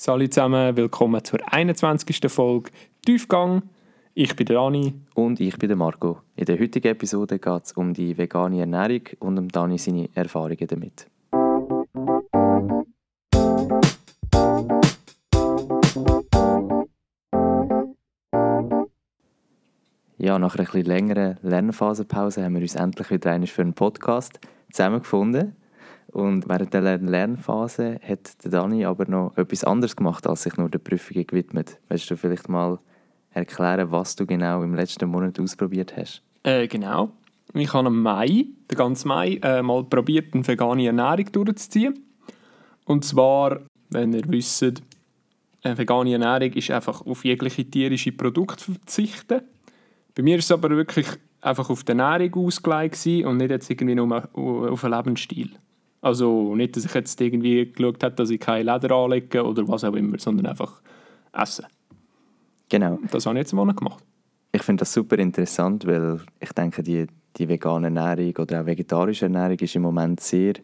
Salut zusammen, willkommen zur 21. Folge Tiefgang. Ich bin der Dani. Und ich bin der Marco. In der heutigen Episode geht es um die vegane Ernährung und um Dani seine Erfahrungen damit. Ja, nach einer etwas längeren Lernphasenpause haben wir uns endlich wieder für einen Podcast zusammengefunden. Und während der Lernphase hat Dani aber noch etwas anderes gemacht, als sich nur der Prüfung gewidmet. Willst du vielleicht mal erklären, was du genau im letzten Monat ausprobiert hast? Äh, genau. Ich habe im Mai, den ganzen Mai, äh, mal probiert, eine vegane Ernährung durchzuziehen. Und zwar, wenn ihr wisst, eine vegane Ernährung ist einfach auf jegliche tierische Produkte verzichten. Bei mir ist es aber wirklich einfach auf die Ernährung ausgelegt und nicht jetzt irgendwie nur auf einen Lebensstil. Also nicht, dass ich jetzt irgendwie geschaut habe, dass ich kein Leder anlege oder was auch immer, sondern einfach essen. Genau. Das habe ich jetzt im Monat gemacht. Ich finde das super interessant, weil ich denke, die, die vegane Ernährung oder auch vegetarische Ernährung ist im Moment sehr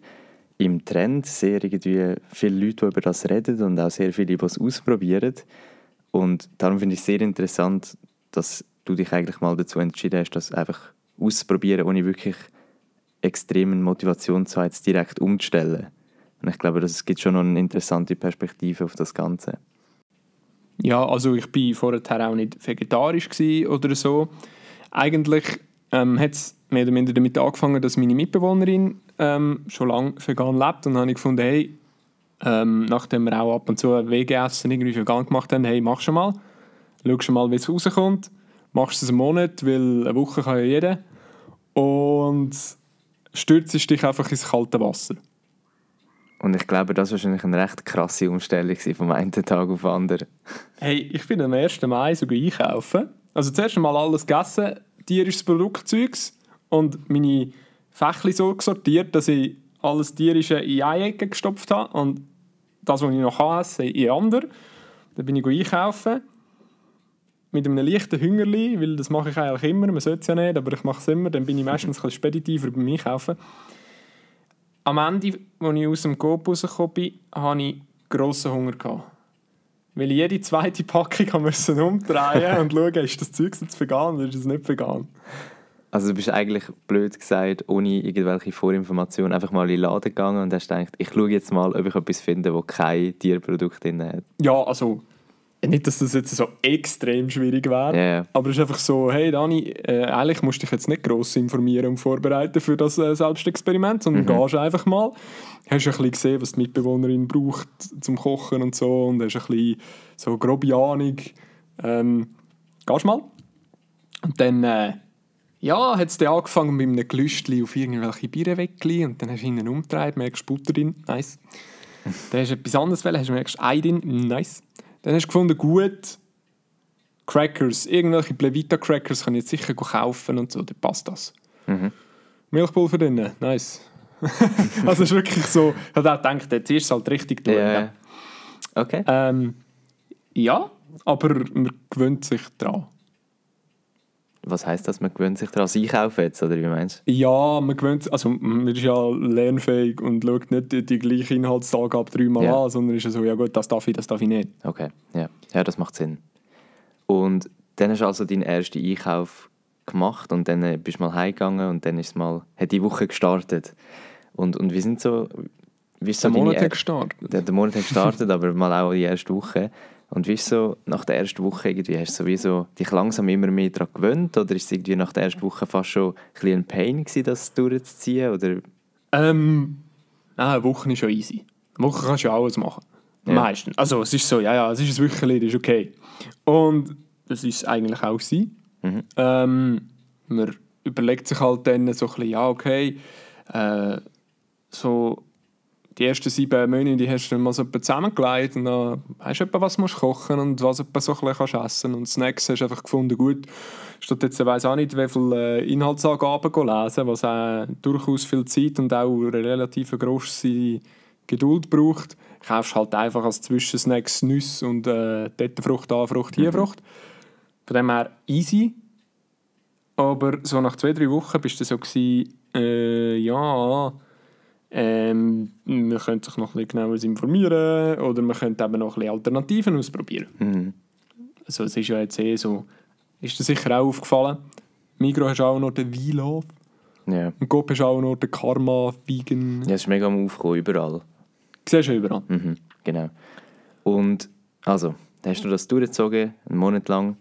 im Trend. Sehr irgendwie viele Leute, die über das reden und auch sehr viele, die es ausprobieren. Und darum finde ich es sehr interessant, dass du dich eigentlich mal dazu entschieden hast, das einfach auszuprobieren, ohne wirklich extremen Motivation zu haben, jetzt direkt umzustellen. Und ich glaube, das gibt schon noch eine interessante Perspektive auf das Ganze. Ja, also ich bin vorher auch nicht vegetarisch oder so. Eigentlich ähm, hat es mehr oder minder damit angefangen, dass meine Mitbewohnerin ähm, schon lange vegan lebt. Und dann habe ich gefunden, hey, ähm, nachdem wir auch ab und zu Wege-Essen irgendwie vegan gemacht haben, hey, mach schon mal. Schau schon mal, wie es rauskommt. Machst es einen Monat, weil eine Woche kann ja jeder. Und stürzt dich einfach ins kalte Wasser. Und ich glaube, das war wahrscheinlich eine recht krasse Umstellung vom einen Tag auf den anderen. Hey, ich bin am 1. Mai sogar einkaufen. Also zuerst einmal alles gegessen, tierisches Produktzeugs und meine Fächli so gesortiert, dass ich alles tierische in eine Ecke gestopft habe und das, was ich noch essen in andere. Dann bin ich einkaufen mit einem leichten Hüngerli, weil das mache ich eigentlich immer, man sollte es ja nicht, aber ich mache es immer, dann bin ich meistens ein bisschen speditiver beim Einkaufen. Am Ende, als ich aus dem Coop rausgekommen bin, hatte ich grossen Hunger. Gehabt. Weil ich jede zweite Packung musste umdrehen und schauen, ist das Zeug jetzt vegan oder ist es nicht vegan. Also du bist eigentlich, blöd gesagt, ohne irgendwelche Vorinformationen einfach mal in den Laden gegangen und hast gedacht, ich schaue jetzt mal, ob ich etwas finde, das kein Tierprodukt drin hat. Ja, also nicht, dass das jetzt so extrem schwierig wäre, yeah. aber es ist einfach so, hey Dani, äh, eigentlich musst du dich jetzt nicht gross informieren und vorbereiten für das äh, Selbstexperiment, sondern mhm. gehst einfach mal. Hast ein bisschen gesehen, was die Mitbewohnerin braucht zum Kochen und so und hast ein bisschen so grobe Ahnung. Ähm, gehst mal. Und dann, äh, ja, hat es dann angefangen mit einem Gelüstli auf irgendwelche Bierenweckli und dann hast du hinten umgedreht, merkst Butter drin, nice. dann hast du etwas anderes wollen, hast du merkst Ei drin, nice. Dann hast du gefunden, gut, Crackers, irgendwelche Plevita-Crackers kann ich jetzt sicher kaufen und so, dann passt das. Mhm. Milchpulver drin, nice. also es ist wirklich so, ich habe auch gedacht, jetzt ist es halt richtig durch. Yeah. Okay. Ähm, ja, aber man gewöhnt sich daran. Was heisst das, man gewöhnt sich daran? Einkaufen jetzt, oder wie meinst du? Ja, man gewöhnt also man ist ja lernfähig und schaut nicht die, die gleiche Inhaltsangabe dreimal ja. an, sondern ist so, ja gut, das darf ich, das darf ich nicht. Okay, ja, ja das macht Sinn. Und dann hast du also deinen ersten Einkauf gemacht und dann äh, bist du mal heimgegangen und dann ist mal, hat die Woche gestartet. Und, und wie sind so... Wie ist so der Monat hat gestartet. Der, der Monat hat gestartet, aber mal auch die erste Woche. Und wie ist so, nach der ersten Woche irgendwie, hast du sowieso dich langsam immer mehr daran gewöhnt oder ist es irgendwie nach der ersten Woche fast schon ein, ein Pain gewesen, das durchzuziehen? Oder? Ähm, nein, eine Woche ist schon easy. Eine Woche kannst du ja alles machen. Ja. Meistens. Also es ist so, ja, ja, es ist ein Wöchchen, das ist okay. Und das ist eigentlich auch sie. Mhm. Ähm, man überlegt sich halt dann so ein bisschen, ja, okay, äh, so die ersten sieben Monate die hast du dann mal so zusammengelegt und dann weißt du etwa, was du kochen und was du so ein bisschen kannst essen und Snacks hast du einfach gefunden, gut, statt jetzt ich weiss auch nicht, wie viele äh, Inhaltsangaben lesen, was auch durchaus viel Zeit und auch eine relativ grosse Geduld braucht, kaufst halt einfach als Zwischensnacks Nüsse und äh, dort Frucht, da Frucht, hier mhm. Frucht. Von dem her easy. Aber so nach zwei, drei Wochen bist du so gewesen, äh, ja, Ähm, man könnte sich noch ein bisschen genauer informieren oder man könnte eben noch ein bisschen Alternativen ausprobieren. Mhm. Also es ist ja jetzt eh so, ist dir sicher auch aufgefallen, Migros hast auch noch den V-Love Ja. und Coop hast auch noch den Karma Vegan. ja, es ist mega am Aufkommen, überall. Siehst du überall. Mhm, genau. Und also, hast du das durchgezogen, einen Monat lang.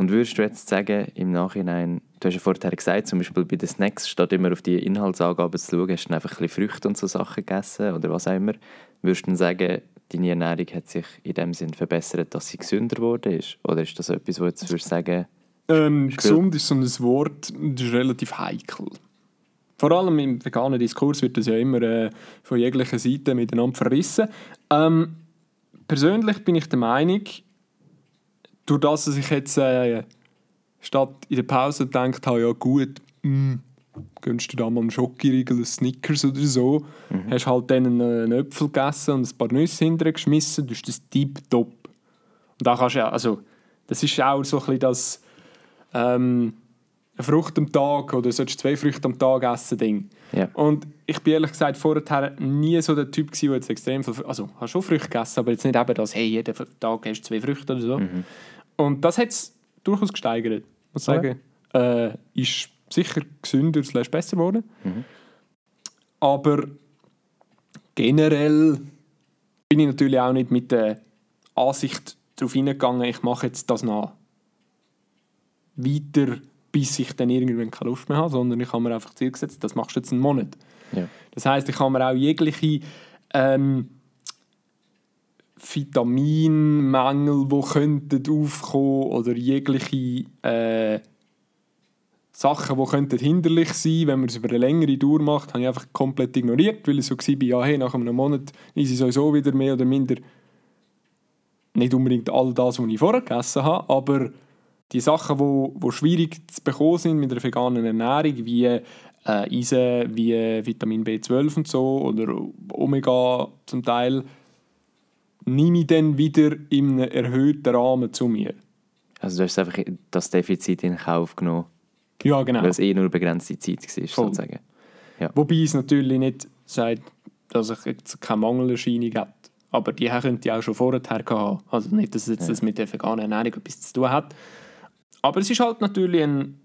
Und würdest du jetzt sagen, im Nachhinein, du hast ja vorher gesagt, zum Beispiel bei den Snacks, statt immer auf die Inhaltsangaben zu schauen, hast du einfach ein bisschen Früchte und so Sachen gegessen oder was auch immer. Würdest du dann sagen, deine Ernährung hat sich in dem Sinn verbessert, dass sie gesünder geworden ist? Oder ist das etwas, wo du jetzt würdest sagen, Ähm, gesund ist so ein Wort, das ist relativ heikel. Vor allem im veganen Diskurs wird das ja immer äh, von jeglicher Seite miteinander verrissen. Ähm, persönlich bin ich der Meinung, durch das, dass ich jetzt äh, statt in der Pause gedacht habe, ja gut, mh, gönnst du da mal einen Schokoriegel, einen Snickers oder so, hast halt dann einen, einen Äpfel gegessen und ein paar Nüsse hinterher geschmissen, das ist das tipptopp. Und da kannst du ja, also, das ist auch so ein bisschen das ähm, eine Frucht am Tag oder solltest zwei Früchte am Tag essen Ding. Ja. Und ich bin ehrlich gesagt vorher nie so der Typ gewesen, der jetzt extrem viel, also habe schon Früchte gegessen, aber jetzt nicht eben das, hey, jeden Tag hast du zwei Früchte oder so. Und das hat es durchaus gesteigert, muss Ja. sagen. Äh, ist sicher gesünder, slash besser geworden. Aber generell bin ich natürlich auch nicht mit der Ansicht darauf hineingegangen, ich mache jetzt das noch weiter, bis ich dann irgendwann keine Lust mehr habe, sondern ich habe mir einfach Ziel gesetzt, das machst du jetzt einen Monat. ja, Das heißt, ich habe mir auch jegliche ähm, Vitaminmängel, die könnten aufkommen oder jegliche äh, Sachen, die könnten hinderlich sein, wenn man es über eine längere Dauer macht, habe ich einfach komplett ignoriert, weil ich so war, ja, hey, nach einem Monat ist es sowieso wieder mehr oder minder nicht unbedingt all das, was ich vorher gegessen habe, aber die Sachen, wo, wo schwierig zu bekommen sind mit einer veganen Ernährung, wie äh, Eisen, wie Vitamin B12 und so oder Omega zum Teil, nehme ich dann wieder in einem erhöhten Rahmen zu mir. also du hast einfach das Defizit in Kauf genommen, Ja, genau. weil es eh nur eine begrenzte Zeit war, Voll. sozusagen. Wobei es natürlich nicht sagt, dass ich jetzt keine Mangelerscheinung habe. Aber die könnte ich auch schon vorher haben. Also nicht, dass jetzt das mit der veganen Ernährung etwas zu tun hat. Aber es ist halt natürlich ein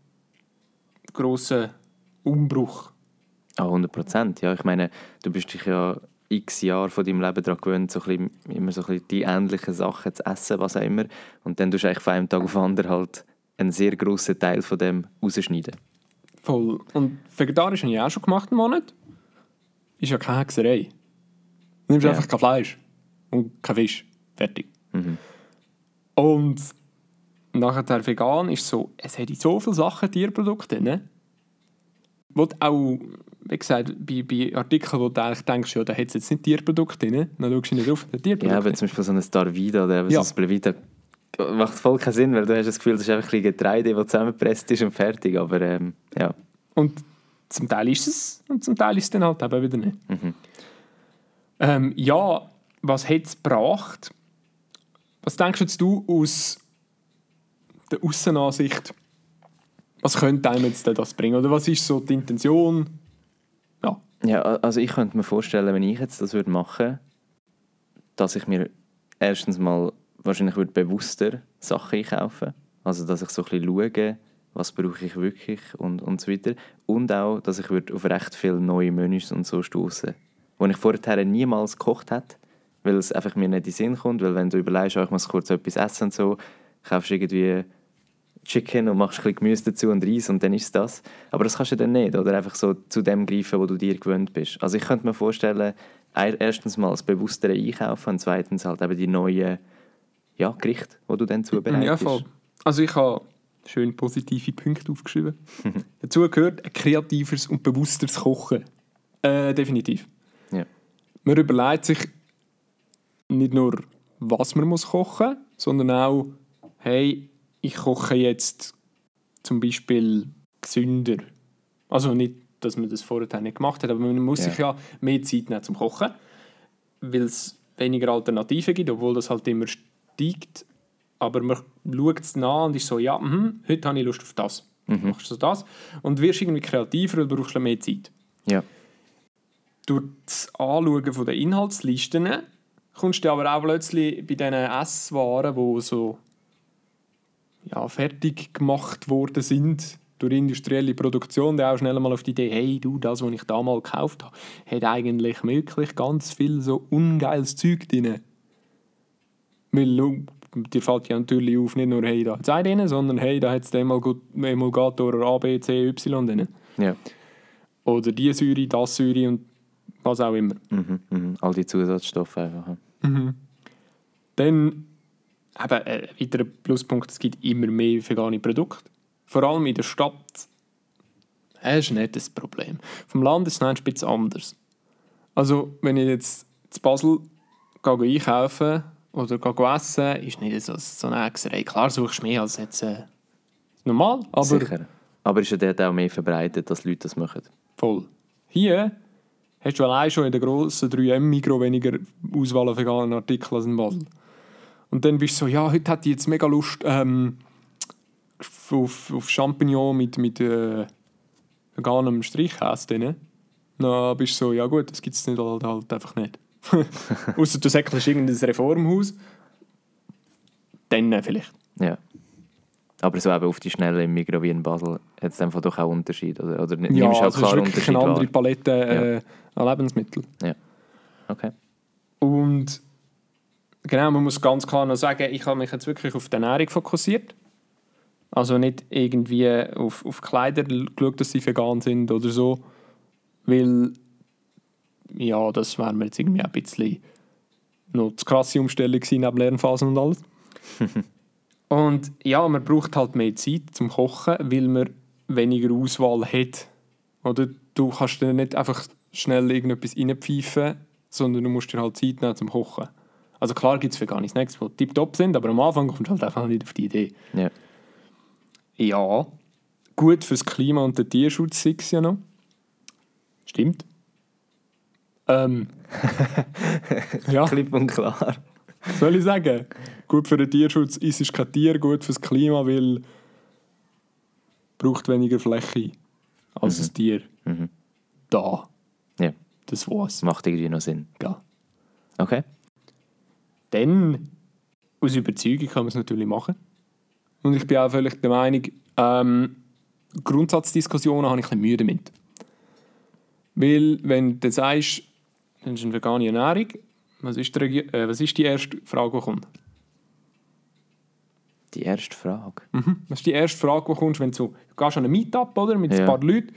grosser Umbruch. Ah, 100 Prozent. Ja, ich meine, du bist dich ja x Jahre von deinem Leben daran gewöhnt, so ein bisschen, immer so ein bisschen die ähnlichen Sachen zu essen, was auch immer. Und dann tust du eigentlich von einem Tag auf den anderen halt einen sehr grossen Teil von dem rausschneiden. Voll. Und vegetarisch habe ich auch schon gemacht, einen Monat. Ist ja keine Hexerei. Du nimmst Ja. einfach kein Fleisch und kein Fisch. Fertig. Mhm. Und nachher vegan ist so, es hat in so viele Sachen Tierprodukte drin. Wo du auch, wie gesagt, bei, bei Artikeln, wo du eigentlich denkst, ja, da hat es jetzt nicht Tierprodukte drin, dann schaust du nicht drauf, da Ja, Tierprodukte. aber zum Beispiel so ein Starvida oder Ja. so ein Blevita macht voll keinen Sinn, weil du hast das Gefühl, das ist einfach ein Getreide, das zusammengepresst ist und fertig. Aber ähm, ja, Und zum Teil ist es und zum Teil ist es dann halt eben wieder nicht. Mhm. Ähm, ja, was hat es gebracht? Was denkst jetzt du aus der Aussenansicht? Was könnte einem jetzt das bringen? Oder was ist so die Intention? Ja, Ja, also ich könnte mir vorstellen, wenn ich jetzt das würde machen, dass ich mir erstens mal wahrscheinlich würde bewusster Sachen einkaufen. Also dass ich so ein bisschen schaue, was brauche ich wirklich und, und so weiter. Und auch, dass ich würde auf recht viele neue Menüs und so stoßen, wo ich vorher niemals gekocht hätte, weil es einfach mir nicht in den Sinn kommt, weil wenn du überlegst, ich muss kurz etwas essen und so, kaufst irgendwie Chicken und machst ein bisschen Gemüse dazu und Reis und dann ist es das. Aber das kannst du dann nicht, oder einfach so zu dem greifen, wo du dir gewöhnt bist. Also ich könnte mir vorstellen, er- erstens mal das bewusstere Einkaufen und zweitens halt eben die neuen ja, Gerichte, die du dann zubereitest. ja voll. Also ich habe schön positive Punkte aufgeschrieben. Dazu gehört ein kreativeres und bewussteres Kochen. Äh, definitiv. Ja. Man überlegt sich nicht nur, was man muss kochen sondern auch, hey, ich koche jetzt zum Beispiel gesünder. Also nicht, dass man das vorher nicht gemacht hat, aber man muss Ja. sich ja mehr Zeit nehmen zum Kochen, weil es weniger Alternativen gibt, obwohl das halt immer steigt. Aber man schaut es nach und ist so, ja, mhm, heute habe ich Lust auf das. Mhm. Machst du das und wirst irgendwie kreativer und brauchst mehr Zeit. Ja. durch das Anschauen der Inhaltslisten kommst du aber auch plötzlich bei diesen Esswaren, die so ja, fertig gemacht worden sind durch industrielle Produktion, dann auch schnell mal auf die Idee, hey, du, das, was ich damals gekauft habe, hat eigentlich wirklich ganz viel so ungeiles Zeug drin. Weil, dir fällt ja natürlich auf, nicht nur, hey, da hat es drin, sondern hey, da hat es den Emulgator A, B, C, Y drin. Ja. Oder die Säure, das Säure und was auch immer. Mhm, mhm. All die Zusatzstoffe einfach. ja. Dann eben, ein weiterer Pluspunkt, es gibt immer mehr vegane Produkte. Vor allem in der Stadt das ist nicht das Problem. Vom Land ist es ein bisschen anders. Also, wenn ich jetzt zu Basel gehe einkaufen oder gehe essen, ist nicht so, so eine Hexerei. Klar suchst du mehr als jetzt äh, normal, aber Sicher. Aber ist ja dort auch mehr verbreitet, dass Leute das machen. voll. Hier hast du allein schon in der grossen 3M-Mikro weniger Auswahl an veganen Artikeln als in Basel. Und dann bist du so, ja, heute hätte ich jetzt mega Lust ähm, auf, auf Champignon mit, mit äh, veganem Streichkäse drin. Dann bist du so, ja gut, das gibt es nicht halt, halt einfach nicht. Außer du säckelst irgendein Reformhaus. Dann äh, vielleicht. Ja. Aber so eben auf die Schnelle im Migros wie in Basel hat es einfach doch auch Unterschied. Oder, oder nimmst Ja, auch also es ist klar wirklich eine andere? Palette äh, an Lebensmitteln. Okay. Und genau, man muss ganz klar noch sagen, ich habe mich jetzt wirklich auf die Ernährung fokussiert. Also nicht irgendwie auf, auf Kleider geschaut, dass sie vegan sind oder so. Weil, ja, das wäre mir jetzt irgendwie ein bisschen noch zu krasse Umstellung gewesen, neben Lernphasen und alles. und ja, man braucht halt mehr Zeit zum Kochen, weil man weniger Auswahl hat. Oder du kannst dann nicht einfach schnell irgendetwas reinpfeifen, sondern du musst dir halt Zeit nehmen zum Kochen. Also klar gibt es vegane Snacks, die tiptop sind, aber am Anfang kommst du halt einfach nicht auf die Idee. Ja. Ja, gut fürs Klima und den Tierschutz es ja noch. Stimmt. Ähm, ja, Klipp und klar. soll ich sagen? Gut für den Tierschutz ist es kein Tier, gut fürs Klima, weil braucht weniger Fläche als ein Tier. Mhm. Da, Ja, das war's. macht irgendwie noch Sinn. Ja. Okay. Dann, aus Überzeugung kann man es natürlich machen. Und ich bin auch völlig der Meinung, ähm, Grundsatzdiskussionen habe ich ein bisschen Mühe damit. Weil, wenn du sagst, das ist eine vegane Ernährung, was ist, die, äh, was ist die erste Frage, die kommt? Die erste Frage. Mhm. Das ist die erste Frage, die kommt, wenn du, du gehst an ein Meetup oder, mit Ja. ein paar Leuten.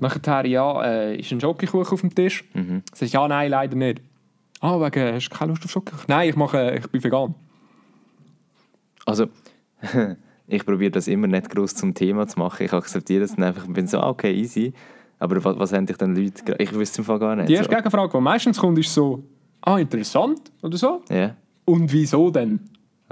Nachher, ja, äh, ist ein Schokokuchen auf dem Tisch? Mhm. Sagst ja, nein, leider nicht. Ah, wegen, hast du keine Lust auf Schokokuchen? Nein, ich, mache, ich bin vegan. Also, ich probiere das immer nicht groß zum Thema zu machen. Ich akzeptiere es dann einfach und bin so, ah, okay, easy. Aber was, was haben dich dann Leute... Ich wüsste es im Fall gar nicht. Die erste so. Gegenfrage, die meistens kommt, ist so, ah, interessant oder so. Ja. Und wieso denn?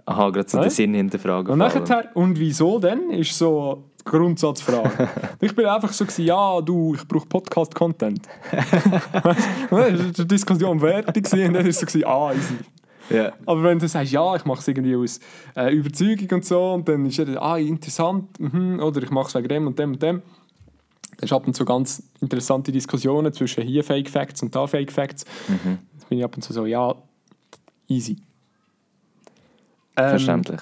Aha, gerade so Hä? den Sinn hinterfragen. Und nachher, und wieso denn, ist so die Grundsatzfrage. ich bin einfach so, gewesen, ja, du, ich brauche Podcast-Content. Dann war die Diskussion fertig gewesen und dann ist so, gewesen, ah, easy. Ja. Aber wenn du sagst, ja, ich mache es irgendwie aus äh, Überzeugung und so, und dann ist er, ah, interessant, mhm, oder ich mache es wegen dem und dem und dem, dann ist ab und zu ganz interessante Diskussionen zwischen hier Fake Facts und da Fake Facts. Mhm. Jetzt bin ich ab und zu so, ja, easy. Ähm, Verständlich.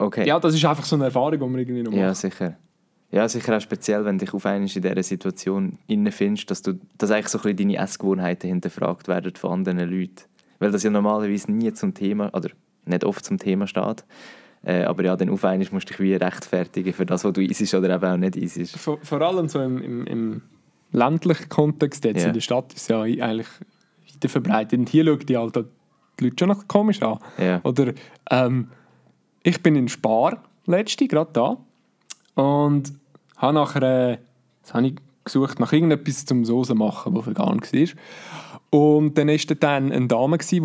Okay. Ja, das ist einfach so eine Erfahrung, die man irgendwie noch macht. Ja, sicher. Ja, sicher auch speziell, wenn du dich auf einmal in dieser Situation findest, dass, du, dass eigentlich so ein bisschen deine Essgewohnheiten hinterfragt werden von anderen Leuten. Weil das ja normalerweise nie zum Thema, oder nicht oft zum Thema steht. Äh, aber ja, dann auf einmal musst du dich wie rechtfertigen für das, was du isst oder eben auch nicht isst. Vor, vor allem so im, im, im ländlichen Kontext, jetzt Ja. in der Stadt ist ja eigentlich weiter verbreitet. Und hier schauen die, halt die Leute schon noch komisch an. Ja. Oder ähm, ich bin in Spar, letzte, gerade da, und habe nachher, äh, habe ich gesucht nach irgendetwas zum Soße machen, das vegan war. Und dann war da dann eine Dame, die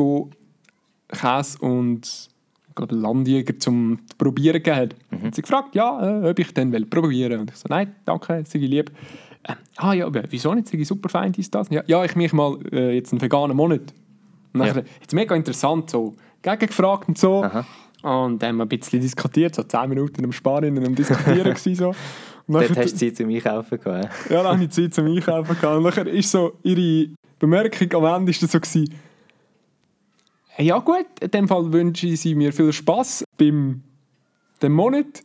Käse und glaube, Landjäger zum Probieren gegeben hat. Mhm. Sie gefragt, ja, äh, ob ich dann will probieren Und ich so, nein, danke, sei lieb. Äh, ah ja, wieso nicht? Sei super fein, dies, das. Ja, ja ich mich mal äh, jetzt einen veganen Monat. Und Ja. nachher, jetzt mega interessant, so gegengefragt und so. Aha. Und dann haben wir ein bisschen diskutiert, so 10 Minuten am Sparen und am Diskutieren gewesen, so. Dort hast du Zeit zum Einkaufen gehabt. ja, dann habe ich Zeit zum Einkaufen gehabt. Und nachher ist so ihre Bemerkung am Ende ist so gewesen, ja gut, in dem Fall wünsche sie mir viel Spaß beim dem Monat.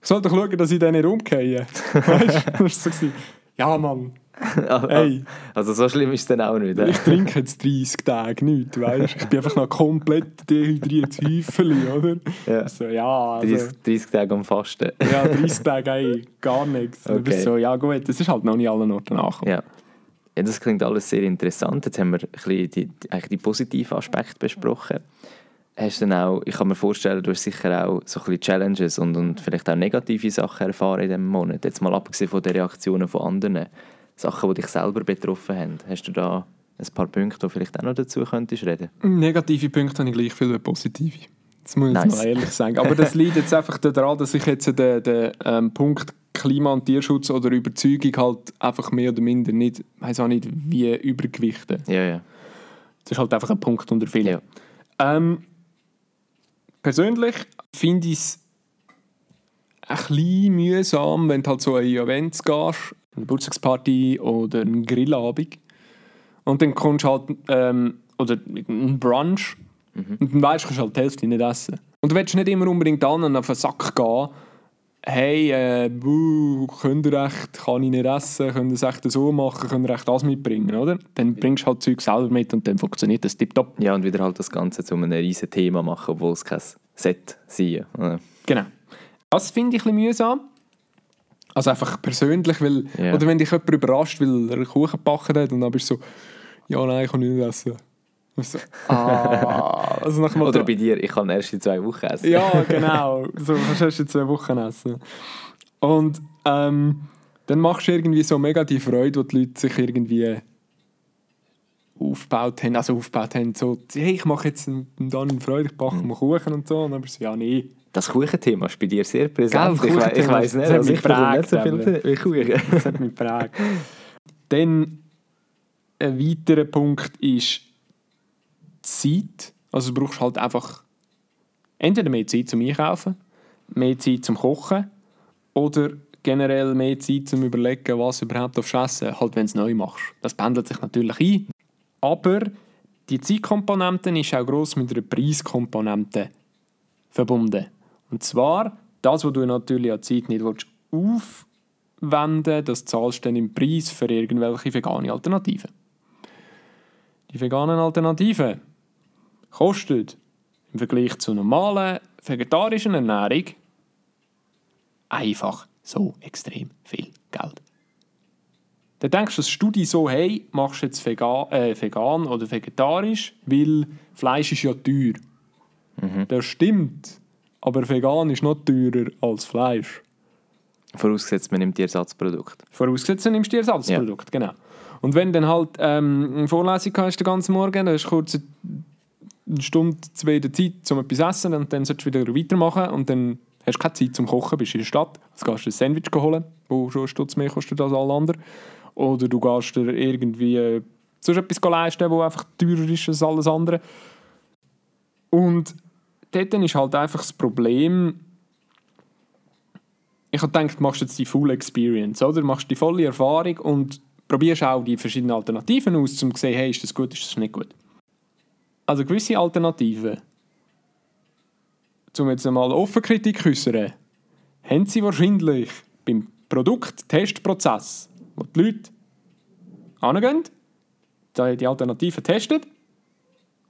Ich soll doch schauen, dass ich den nicht umgehe. weißt du? Das war so. Gewesen. Ja, Mann. Hey. Also so schlimm ist es dann auch nicht. Ich trinke jetzt 30 Tage nichts, weißt Ich bin einfach noch komplett dehydriert Häufeli, oder? Ja. So, ja also, 30, 30 Tage am Fasten. ja, 30 Tage, ey, gar nichts. Okay. Okay. So, ja gut, das ist halt noch nicht allen Orten angekommen. Ja. ja, das klingt alles sehr interessant. Jetzt haben wir ein bisschen die, eigentlich die positiven Aspekte besprochen. Hast dann auch, ich kann mir vorstellen, du hast sicher auch so ein bisschen Challenges und, und vielleicht auch negative Sachen erfahren in diesem Monat. Jetzt mal abgesehen von den Reaktionen von anderen. Sachen, die dich selber betroffen haben. Hast du da ein paar Punkte, die vielleicht auch noch dazu könntest reden? Negative Punkte habe ich gleich viel wie positive. Das muss ich Nice. mal ehrlich sagen. Aber das liegt jetzt einfach daran, dass ich jetzt den, den ähm, Punkt Klima- und Tierschutz oder Überzeugung halt einfach mehr oder minder nicht, weiß auch nicht, wie übergewichten. Ja, ja. Das ist halt einfach ein Punkt unter vielen. Ja. Ähm, persönlich finde ich es ein bisschen mühsam, wenn du halt so an Events gehst, eine Geburtstagsparty oder einen Grillabend und dann kommst du halt, ähm, oder einen Brunch und dann weißt du, kannst halt die Hälfte nicht essen. Und du willst nicht immer unbedingt an und auf den Sack gehen, hey, äh, buh, könnt ihr echt, kann ich nicht essen, könnt ihr es echt so machen, könnt ihr echt das mitbringen, oder? Dann bringst du halt Zeug selber mit und dann funktioniert das tipptopp. Ja, und wieder halt das Ganze zu einem riesen Thema machen, obwohl es kein Set sein soll. Genau. Das finde ich ein bisschen mühsam. Also einfach persönlich, weil, Ja. oder wenn dich jemand überrascht, weil er einen Kuchen gebacken hat und dann bist du so, ja, nein, ich kann nicht essen. So, ah, also nach dem Oder bei dir, ich kann erst in zwei Wochen essen. ja, genau. So kannst erst in zwei Wochen essen. Und ähm, dann machst du irgendwie so mega die Freude, wo die Leute sich irgendwie aufgebaut haben, also aufgebaut haben, so, hey, ich mache jetzt einen- einen Freude, ich backe mal Kuchen und so. Und dann bist du so, ja, nee. Das Kuchenthema ist bei dir sehr präsent. Gell, ich, we ich weiss nicht, also ich bekomme nicht so viel Kuchen. Das hat mich geprägt. Dann ein weiterer Punkt ist Zeit. Also du brauchst halt einfach entweder mehr Zeit zum Einkaufen, mehr Zeit zum Kochen oder generell mehr Zeit zum Überlegen, was du überhaupt aufs Essen, halt wenn du es neu machst. Das pendelt sich natürlich ein. Aber die Zeitkomponente ist auch gross mit einer Preiskomponente verbunden. Und zwar, das, was du natürlich an Zeit nicht willst aufwenden das zahlst du dann im Preis für irgendwelche vegane Alternativen. Die veganen Alternativen kosten im Vergleich zur normalen vegetarischen Ernährung einfach so extrem viel Geld. Dann denkst du, dass Studie so, hey, machst du jetzt vegan, äh, vegan oder vegetarisch, weil Fleisch ist ja teuer. Das stimmt, aber vegan ist noch teurer als Fleisch. Vorausgesetzt, man nimmt die Ersatzprodukte. Vorausgesetzt, du nimmst dir Ersatzprodukt, genau. Und wenn du dann halt ähm, eine Vorlesung hast den ganzen Morgen, dann hast du kurz eine Stunde, zwei der Zeit, um etwas zu essen und dann solltest du wieder weitermachen und dann hast du keine Zeit zum Kochen, bist in der Stadt, jetzt gehst du ein Sandwich holen, wo schon einen Stutz mehr kostet als alle anderen. Oder du gehst dir irgendwie äh, sonst etwas leisten, wo einfach teurer ist als alles andere. Und dort ist halt einfach das Problem, ich habe gedacht, du machst jetzt die Full Experience, oder? Du machst die volle Erfahrung und probierst auch die verschiedenen Alternativen aus, um zu sehen, hey, ist das gut, ist das nicht gut. Also gewisse Alternativen, um jetzt einmal offen Kritik äußern, haben sie wahrscheinlich beim Produkt-Testprozess, wo die Leute hingehen, die Alternativen testen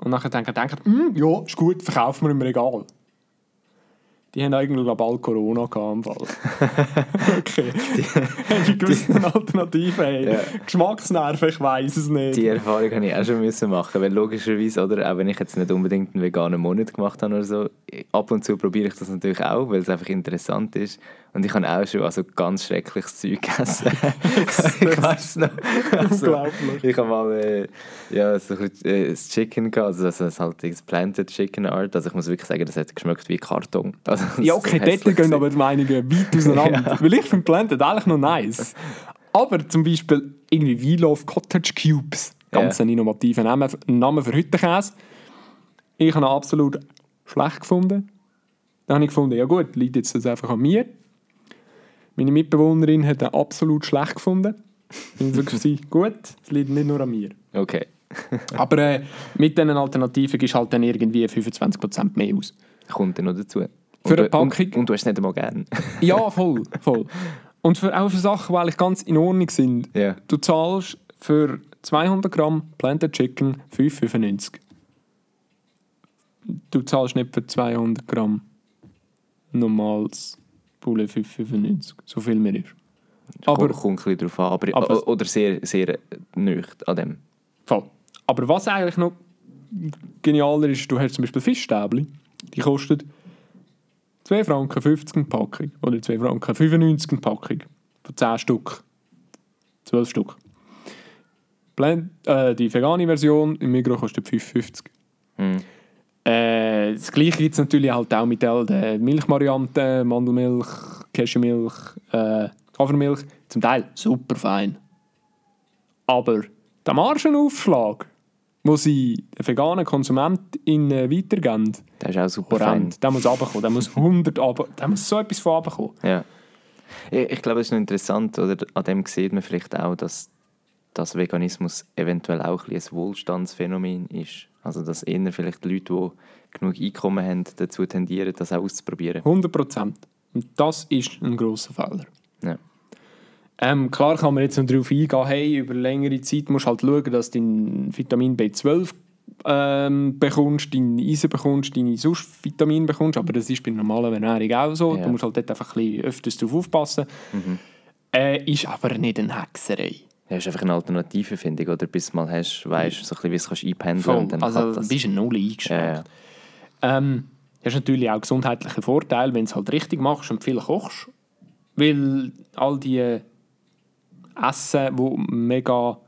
und nachher denken, denken «Hm, ja, ist gut, verkaufen wir im Regal. Die haben eigentlich glaub, bald Corona gehabt im Fall. okay. Die, die gewissen Alternativen. Hey. Ja. Geschmacksnerven, ich weiß es nicht. Die Erfahrung habe ich auch schon müssen machen, weil logischerweise, oder, auch wenn ich jetzt nicht unbedingt einen veganen Monat gemacht habe oder so, ab und zu probiere ich das natürlich auch, weil es einfach interessant ist. Und ich habe auch schon also ganz schreckliches Zeug gegessen. ich weiß noch. Also, Unglaublich. ich habe mal äh, ja, so ein bisschen, äh, das Chicken gehabt, also das ist halt das Planted Chicken Art. Also ich muss wirklich sagen, das hat geschmeckt wie Karton. Also, Ja, okay, so dort gehen aber die Meinungen weit auseinander. Weil ich finde Planted eigentlich noch nice. Aber zum Beispiel irgendwie Wheelove Cottage Cubes. Ganz Ja. ein innovativer Name, Name für Hüttenkäse. Ich habe ihn absolut schlecht gefunden. Dann habe ich gefunden, ja gut, liegt jetzt das einfach an mir. Meine Mitbewohnerin hat ihn absolut schlecht gefunden. Ich war so, gut, es liegt nicht nur an mir. Okay. Aber äh, mit diesen Alternativen gibst du halt dann irgendwie 25% mehr aus. Kommt dann noch dazu. Für und, eine du- Packung? Und, und du hast es nicht einmal gern. Ja, voll, voll. Und für, auch für Sachen, die eigentlich ganz in Ordnung sind. Ja. Du zahlst für 200 Gramm Planted Chicken 5,95. Du zahlst nicht für 200 Gramm normales Poulet 5,95. So viel mehr ist. Aber kommt ein drauf an. Aber, Aber- oder sehr, sehr nücht an dem. voll. Aber was eigentlich noch genialer ist, du hast zum Beispiel Fischstäbli. Die kosten 2 Franken 50 eine Packung. Oder 2 Franken 95 eine Packung. Von 10 Stück. 12 Stück. Blend, äh, die vegane Version im Migros kostet 5,50. Mhm. Äh, das gleiche gibt es natürlich halt auch mit den Milchvarianten, Mandelmilch, Cashewmilch, äh, Hafermilch. Zum Teil super fein. Aber der Margenaufschlag, den sie veganen KonsumentInnen weitergeben, Das ist auch super horrend. Der muss runterkommen. Der muss 100 runter, der muss so etwas von runterkommen. Ja. Ich, ich glaube, es ist noch interessant, oder an dem sieht man vielleicht auch, dass, dass Veganismus eventuell auch ein, ein Wohlstandsphänomen ist. Also dass eher vielleicht die Leute, die genug Einkommen haben, dazu tendieren, das auch auszuprobieren. 100 Prozent. Und das ist ein grosser Fehler. Ja. Ähm, klar kann man jetzt noch darauf eingehen, hey, über längere Zeit musst du halt schauen, dass du dein Vitamin B12 ähm, bekommst, dein Eisen bekommst, deine sonst Vitamin bekommst, aber das ist bei normaler Ernährung auch so. Ja. Du musst halt dort einfach ein bisschen öfters darauf aufpassen. Äh, ist aber nicht eine Hexerei. Ja, ist einfach eine Alternative, finde ich, oder bis du mal hast, weißt, so ein bisschen, wie du es kannst einpendeln dann Also du das... bist ein Null eingeschränkt. Ja, ja. Ähm, du hast natürlich auch gesundheitliche Vorteile, wenn du es halt richtig machst und viel kochst. Weil all die Essen, die mega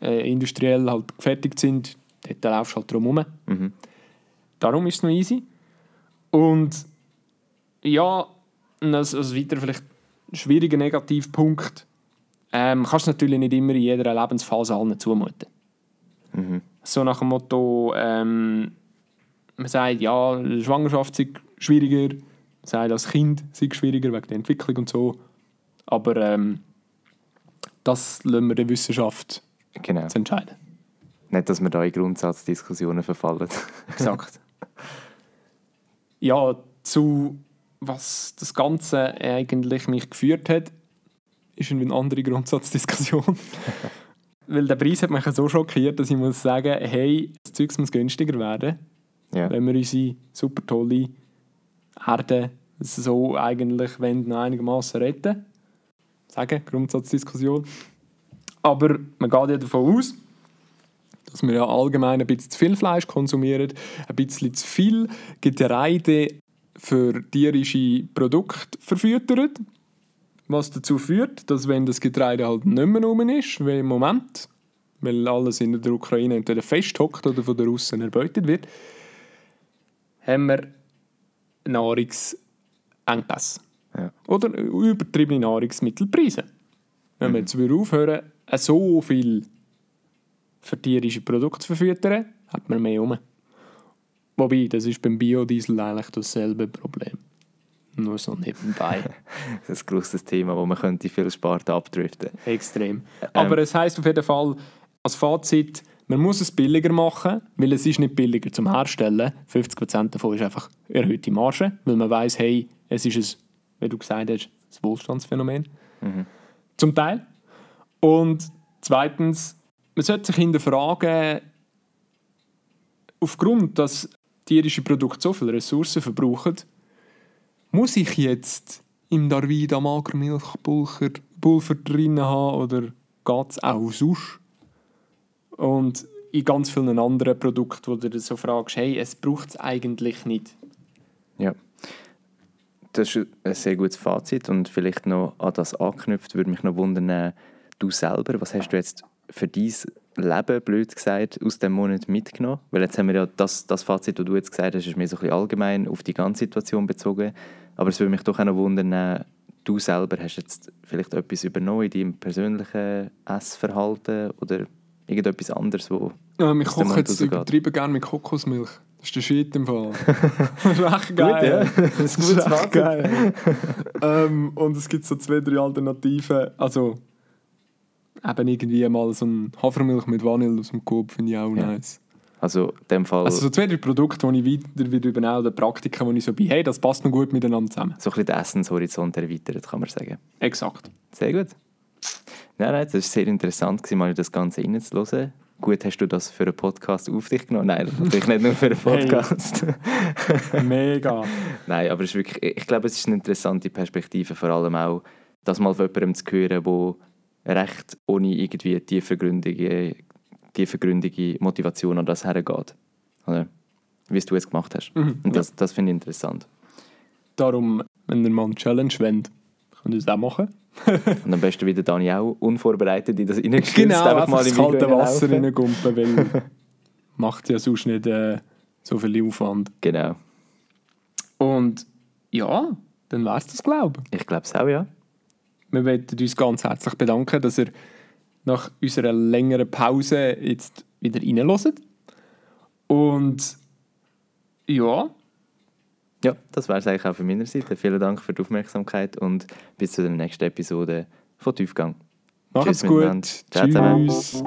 äh, industriell halt gefertigt sind, dort laufst du halt drum herum. Mhm. Darum ist es noch easy. Und ja, als, als weiter vielleicht schwieriger Negativpunkt, ähm, kannst du natürlich nicht immer in jeder Lebensphase allen zumuten. Mhm. So nach dem Motto, ähm, man sagt, ja, Schwangerschaft ist schwieriger, man sagt, als Kind es schwieriger wegen der Entwicklung und so. Aber ähm, das lassen wir der Wissenschaft Genau. zu entscheiden. Nicht, dass wir da in Grundsatzdiskussionen verfallen. Exakt. ja, zu was das Ganze eigentlich mich geführt hat, ist eine andere Grundsatzdiskussion. Weil der Preis hat mich so schockiert, dass ich muss sagen, hey, das Zeug muss günstiger werden, ja. wenn wir unsere super tolle Erde so eigentlich wenn noch einigermaßen retten. Sagen, Grundsatzdiskussion. Aber man geht ja davon aus, dass wir ja allgemein ein bisschen zu viel Fleisch konsumieren, ein bisschen zu viel Getreide für tierische Produkte verfüttern. Was dazu führt, dass wenn das Getreide halt nicht mehr rum ist, wie im Moment, weil alles in der Ukraine entweder festhockt oder von den Russen erbeutet wird, haben wir Nahrungsengpässe. Ja. Oder übertriebene Nahrungsmittelpreise. Wenn wir jetzt aufhören, so viel für tierische Produkte zu verfüttern, hat man mehr rum. Wobei, das ist beim Biodiesel eigentlich dasselbe Problem. Nur so nebenbei. Das ist ein grosses Thema, wo man könnte viel Sparte abdriften. Extrem. Aber es heißt auf jeden Fall, als Fazit, man muss es billiger machen, weil es ist nicht billiger zum Herstellen. 50% davon ist einfach erhöhte Marge, weil man weiß, hey, es ist ein, wie du gesagt hast, ein Wohlstandsphänomen. Zum Teil. Und zweitens, man sollte sich hinterfragen, aufgrund, dass tierische Produkte so viele Ressourcen verbrauchen, muss ich jetzt im Darvida Magermilchpulver Pulver drin haben oder geht es auch sonst? Und in ganz vielen anderen Produkten, wo du dir so fragst, hey, es braucht es eigentlich nicht. Ja. Das ist ein sehr gutes Fazit und vielleicht noch an das anknüpft, würde mich noch wundern, du selber, was hast du jetzt für dein Leben, blöd gesagt, aus dem Monat mitgenommen? Weil jetzt haben wir ja das, das Fazit, das du jetzt gesagt hast, ist mehr so ein bisschen allgemein auf die ganze Situation bezogen. Aber es würde mich doch auch noch wundern, du selber hast jetzt vielleicht etwas übernommen in deinem persönlichen Essverhalten oder irgendetwas anderes, wo Ähm, ich koche jetzt übertrieben gerne mit Kokosmilch. Das ist der Shit im Fall. das ist echt geil. Gut, ja. Das ist ein gutes echt Fazit. geil. ähm, und es gibt so zwei, drei Alternativen. Also, eben irgendwie mal so ein Hafermilch mit Vanille aus dem Coop finde ich auch Ja. nice. Also in dem Fall Also so zwei, drei Produkte, die ich weiter wieder übernehme, oder Praktiken, wo ich so bin, hey, das passt noch gut miteinander zusammen. so ein bisschen den Essenshorizont erweitert, kann man sagen. Exakt. Sehr gut. Nein, nein, das war sehr interessant, mal das Ganze reinzuhören. Gut, hast du das für einen Podcast auf dich genommen? Nein, natürlich nicht nur für einen Podcast. Mega. Nein, aber es ist wirklich, ich glaube, es ist eine interessante Perspektive, vor allem auch, das mal von jemandem zu hören, der recht ohne irgendwie tiefergründige, tiefergründige Motivation an das hergeht. Oder? Wie es du es gemacht hast. Mhm, Und das, das finde ich interessant. Darum, wenn ihr mal eine Challenge wollt, könnt ihr das auch machen. Und am besten wieder Dani auch unvorbereitet in das reingestürzt, Genau, einfach mal im ins kalte Wasser reingumpen, weil macht ja sonst nicht äh, so viel Aufwand. Genau. Und ja, dann wäre es das, glaube ich. Ich glaube es auch, ja. Wir möchten uns ganz herzlich bedanken, dass ihr nach unserer längeren Pause jetzt wieder reinhört. Und ja, Ja, das wäre es eigentlich auch von meiner Seite. Vielen Dank für die Aufmerksamkeit und bis zu der nächsten Episode von Tiefgang. macht's Tschüss gut. Ciao zusammen. Tschüss.